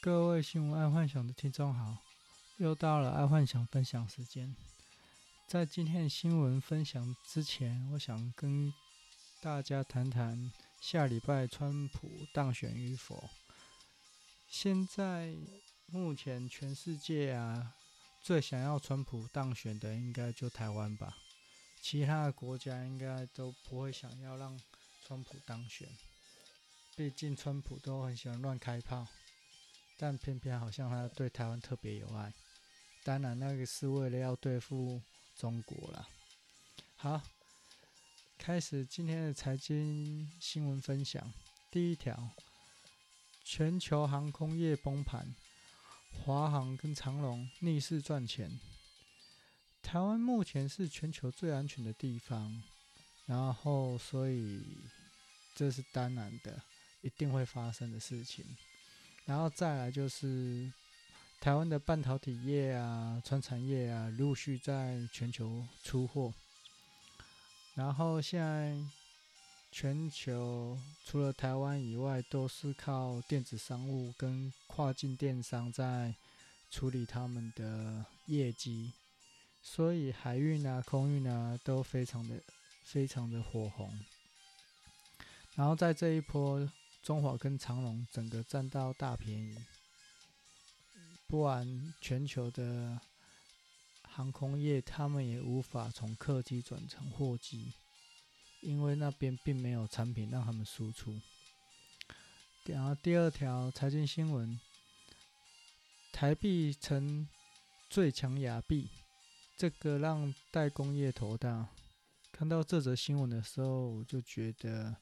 各位新闻爱幻想的听众好，又到了爱幻想分享时间。在今天的新闻分享之前，我想跟大家谈谈下礼拜川普当选与否。现在目前全世界啊，最想要川普当选的应该就台湾吧，其他的国家应该都不会想要让川普当选，毕竟川普都很喜欢乱开炮。但偏偏好像他对台湾特别有爱，当然那个是为了要对付中国啦。好，开始今天的财经新闻分享。第一条，全球航空业崩盘，华航跟长荣逆势赚钱。台湾目前是全球最安全的地方，然后所以这是当然的，一定会发生的事情。然后再来就是台湾的半导体业啊、传产业啊，陆续在全球出货。然后现在全球除了台湾以外，都是靠电子商务跟跨境电商在处理他们的业绩，所以海运啊、空运啊都非常的、非常的火红。然后在这一波。中华跟长隆整个占到大便宜，不然全球的航空业他们也无法从客机转成货机，因为那边并没有产品让他们输出。然后第二条财经新闻，台币成最强亚币，这个让代工业头大。看到这则新闻的时候，我就觉得。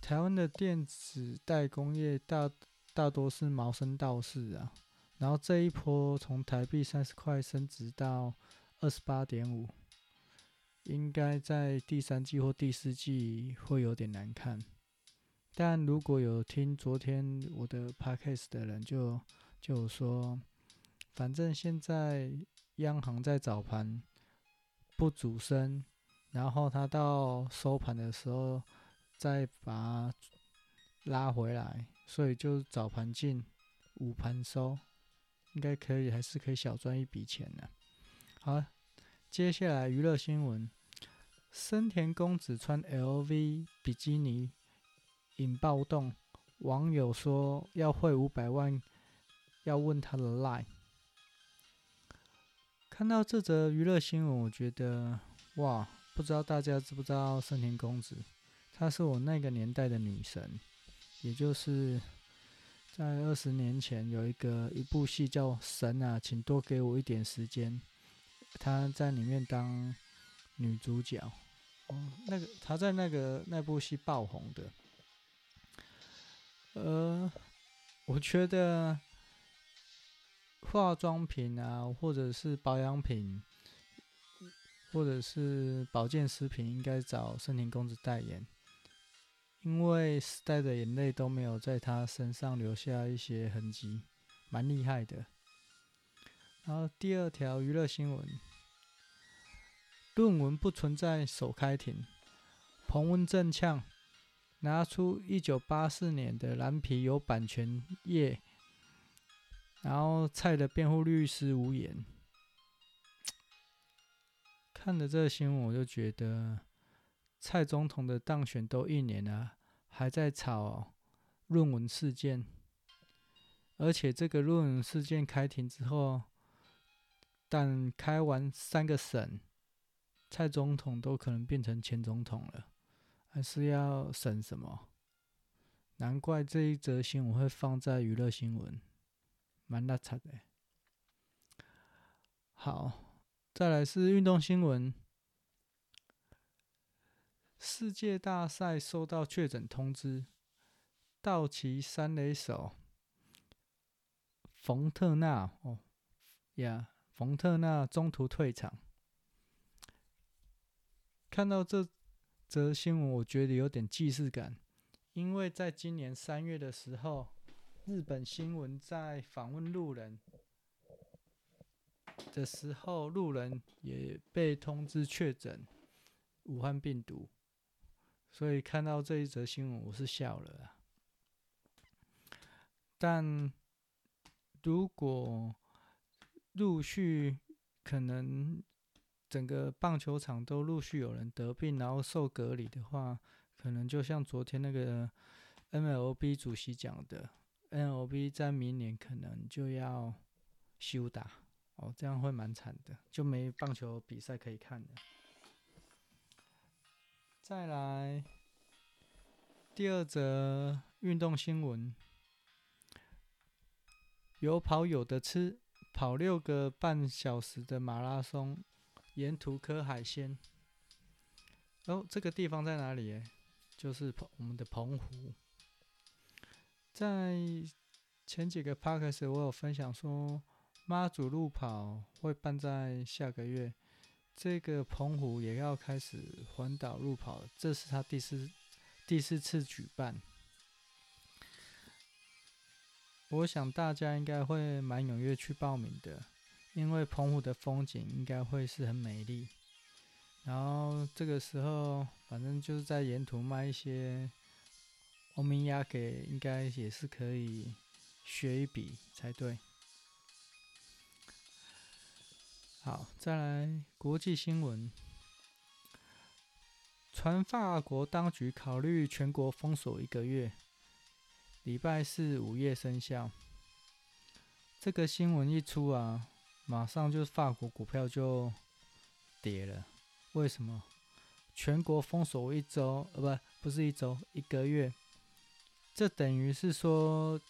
台湾的电子代工业大大多是茅山道士啊，然后这一波从台币三十块升值到二十八点五，应该在第三季或第四季会有点难看。但如果有听昨天我的 podcast 的人就，就就说，反正现在央行在早盘不主升，然后它到收盘的时候。再把拉回来，所以就早盘进，午盘收，应该可以，还是可以小赚一笔钱的。好，接下来娱乐新闻：森田公子穿 LV 比基尼引暴动，网友说要汇五百万，要问他的 line。看到这则娱乐新闻，我觉得哇，不知道大家知不知道森田公子？她是我那个年代的女神，也就是在二十年前有一个一部戏叫《神啊，请多给我一点时间》，她在里面当女主角。哦，那个她在那个那部戏爆红的。呃，我觉得化妆品啊，或者是保养品，或者是保健食品，应该找深田公子代言。因为时代的眼泪都没有在他身上留下一些痕迹，蛮厉害的。然后第二条娱乐新闻：论文不存在首开庭，彭文正呛，拿出一九八四年的蓝皮有版权页，然后蔡的辩护律师无言。看了这个新闻，我就觉得。蔡总统的当选都一年了，还在吵论文事件，而且这个论文事件开庭之后，但开完三个审，蔡总统都可能变成前总统了，还是要审什么？难怪这一则新闻会放在娱乐新闻，蛮拉扯的。好，再来是运动新闻。世界大赛收到确诊通知，道奇三垒手冯特纳哦呀，冯特纳中途退场。看到这则新闻，我觉得有点既视感，因为在今年三月的时候，日本新闻在访问路人的时候，路人也被通知确诊武汉病毒。所以看到这一则新闻，我是笑了啊。但如果陆续可能整个棒球场都陆续有人得病，然后受隔离的话，可能就像昨天那个 MLB 主席讲的，MLB 在明年可能就要休打哦，这样会蛮惨的，就没棒球比赛可以看了。再来第二则运动新闻。有跑有的吃，跑六个半小时的马拉松，沿途磕海鲜。哦，这个地方在哪里？就是我们的澎湖。在前几个 podcast 我有分享说，妈祖路跑会办在下个月，这个澎湖也要开始环岛路跑，这是他第四第四次举办。我想大家应该会蛮踊跃去报名的，因为澎湖的风景应该会是很美丽。然后这个时候，反正就是在沿途卖一些欧米亚给，应该也是可以学一笔才对。好，再来国际新闻，传法国当局考虑全国封锁一个月。礼拜四午夜生效，这个新闻一出啊，马上就法国股票就跌了。为什么？全国封锁一周，呃，不，不是一周，一个月。这等于是说，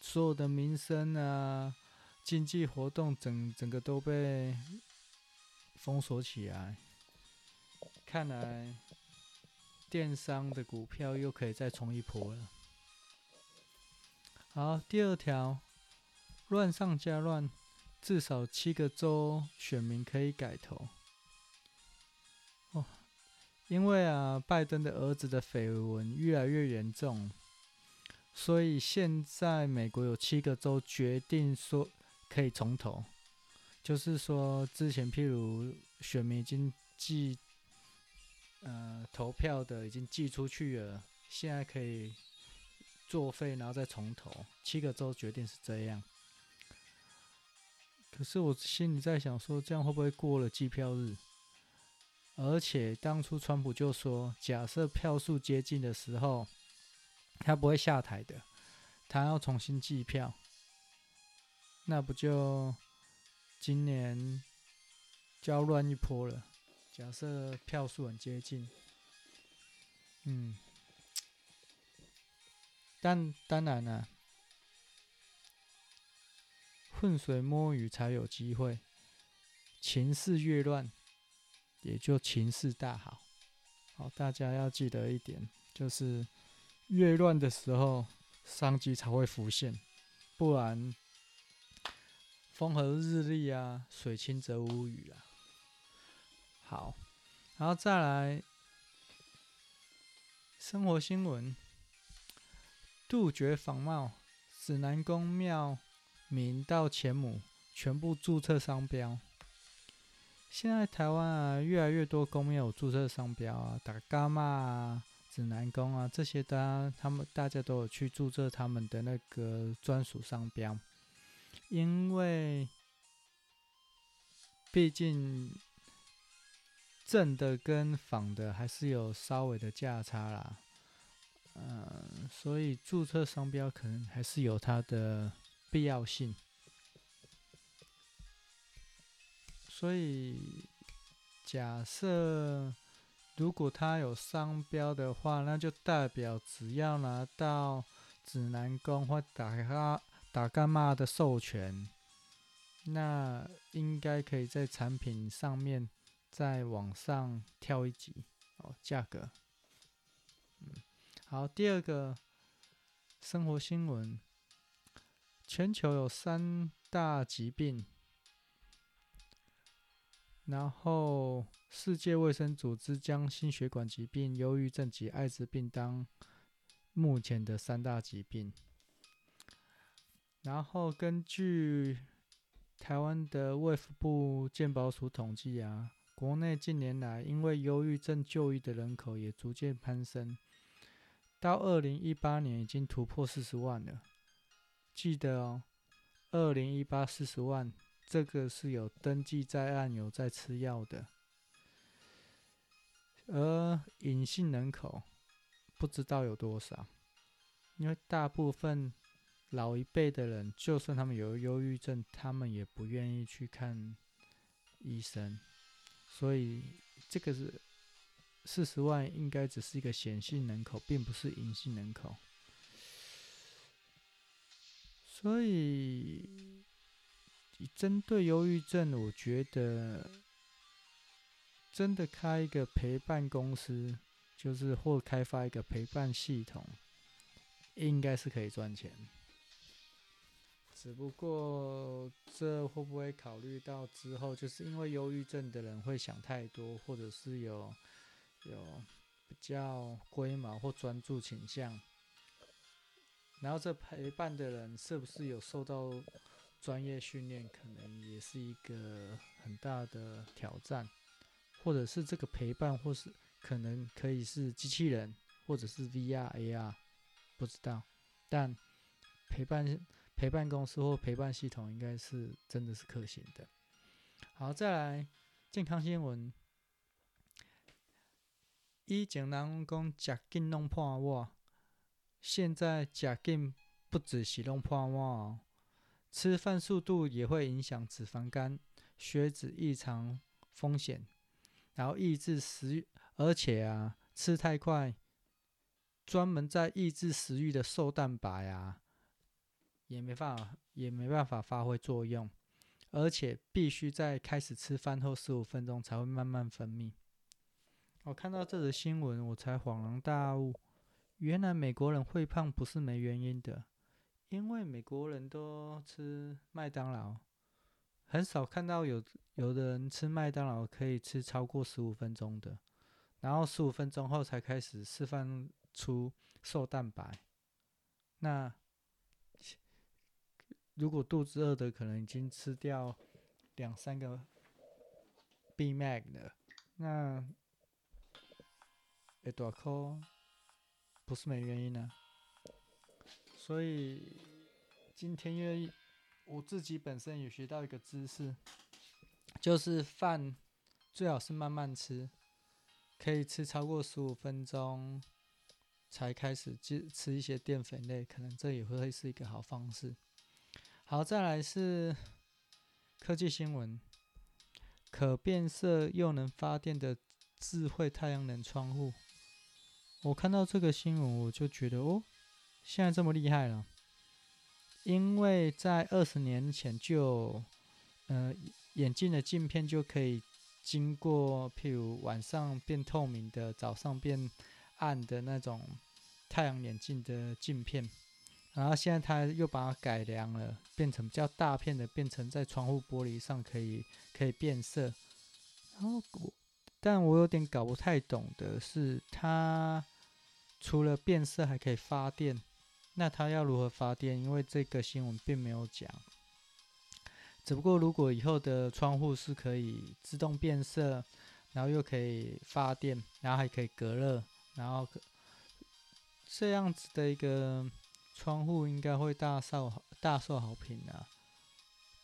所有的民生啊、经济活动整整个都被封锁起来。看来。电商的股票又可以再冲一波了。好，第二条，乱上加乱，至少七个州选民可以改投。哦，因为啊，拜登的儿子的绯闻越来越严重，所以现在美国有七个州决定说可以重投，就是说之前譬如选民已经寄。呃，投票的已经寄出去了，现在可以作废，然后再重投。七个州决定是这样，可是我心里在想说，这样会不会过了计票日？而且当初川普就说，假设票数接近的时候，他不会下台的，他要重新计票，那不就今年就要乱一波了？假设票数很接近，嗯，但当然了，浑水摸鱼才有机会，情势越乱，也就情势大好。好，大家要记得一点，就是越乱的时候，商机才会浮现，不然风和日丽啊，水清则无鱼啊。好，然后再来生活新闻：杜绝仿冒，指南宫庙名道前母全部注册商标。现在台湾啊，越来越多宫庙有注册商标啊，大甲妈啊、指南宫啊这些的，他们大家都有去注册他们的那个专属商标，因为毕竟。正的跟仿的还是有稍微的价差啦，嗯、所以注册商标可能还是有它的必要性。所以假设如果它有商标的话，那就代表只要拿到指南宫或大甲打干妈的授权，那应该可以在产品上面。再往上跳一级哦，价格。嗯，好，第二个生活新闻，全球有三大疾病，然后世界卫生组织将心血管疾病、忧郁症及艾滋病当目前的三大疾病，然后根据台湾的卫福部健保署统计啊。国内近年来，因为忧郁症就医的人口也逐渐攀升，到二零一八年已经突破四十万了。记得哦，二零一八四十万，这个是有登记在案、有在吃药的。而隐性人口不知道有多少，因为大部分老一辈的人，就算他们有忧郁症，他们也不愿意去看医生，所以这个是四十万，应该只是一个显性人口，并不是隐性人口。所以，针对忧郁症，我觉得。真的开一个陪伴公司，就是或开发一个陪伴系统，应该是可以赚钱。只不过这会不会考虑到之后，就是因为忧郁症的人会想太多，或者是有有比较龟毛或专注倾向，然后这陪伴的人是不是有受到专业训练，可能也是一个很大的挑战。或者是这个陪伴，或是可能可以是机器人，或者是 VR、AR，不知道。但陪伴陪伴公司或陪伴系统应该是真的是可行的。好，再来健康新闻。以前人讲食紧弄破碗，现在食紧不只是弄破碗哦，吃饭速度也会影响脂肪肝、血脂异常风险。然后抑制食欲，而且啊，吃太快，专门在抑制食欲的瘦蛋白啊，也没办法，也没办法发挥作用，而且必须在开始吃饭后十五分钟才会慢慢分泌。我看到这则新闻，我才恍然大悟，原来美国人会胖不是没原因的，因为美国人都吃麦当劳。很少看到有有的人吃麦当劳可以吃超过十五分钟的，然后十五分钟后才开始释放出瘦蛋白。那如果肚子饿的，可能已经吃掉两三个 B Mac 了，那会大口不是没原因呢。所以今天因为。我自己本身也学到一个知识，就是饭最好是慢慢吃，可以吃超过十五分钟才开始吃吃一些淀粉类，可能这也会是一个好方式。好，再来是科技新闻，可变色又能发电的智慧太阳能窗户。我看到这个新闻，我就觉得哦，现在这么厉害了。因为在二十年前就，呃，眼镜的镜片就可以经过，譬如晚上变透明的，早上变暗的那种太阳眼镜的镜片，然后现在他又把它改良了，变成比较大片的，变成在窗户玻璃上可以可以变色。然后我，但我有点搞不太懂的是，它除了变色还可以发电。那它要如何发电？因为这个新闻并没有讲。只不过如果以后的窗户是可以自动变色，然后又可以发电，然后还可以隔热，然后这样子的一个窗户应该会大受大受好评啊！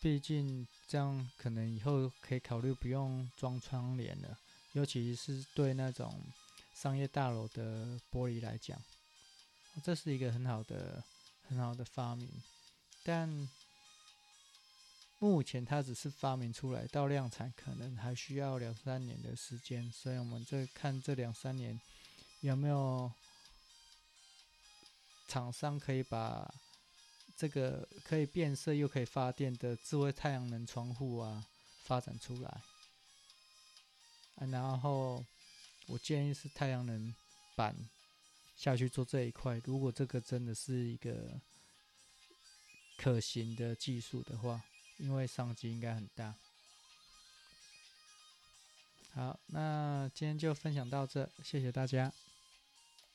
毕竟这样可能以后可以考虑不用装窗帘了，尤其是对那种商业大楼的玻璃来讲。这是一个很好的、很好的发明，但目前它只是发明出来，到量产可能还需要两三年的时间，所以我们再看这两三年有没有厂商可以把这个可以变色又可以发电的智慧太阳能窗户啊发展出来。啊，然后我建议是太阳能板。下去做这一块，如果这个真的是一个可行的技术的话，因为商机应该很大。好，那今天就分享到这，谢谢大家。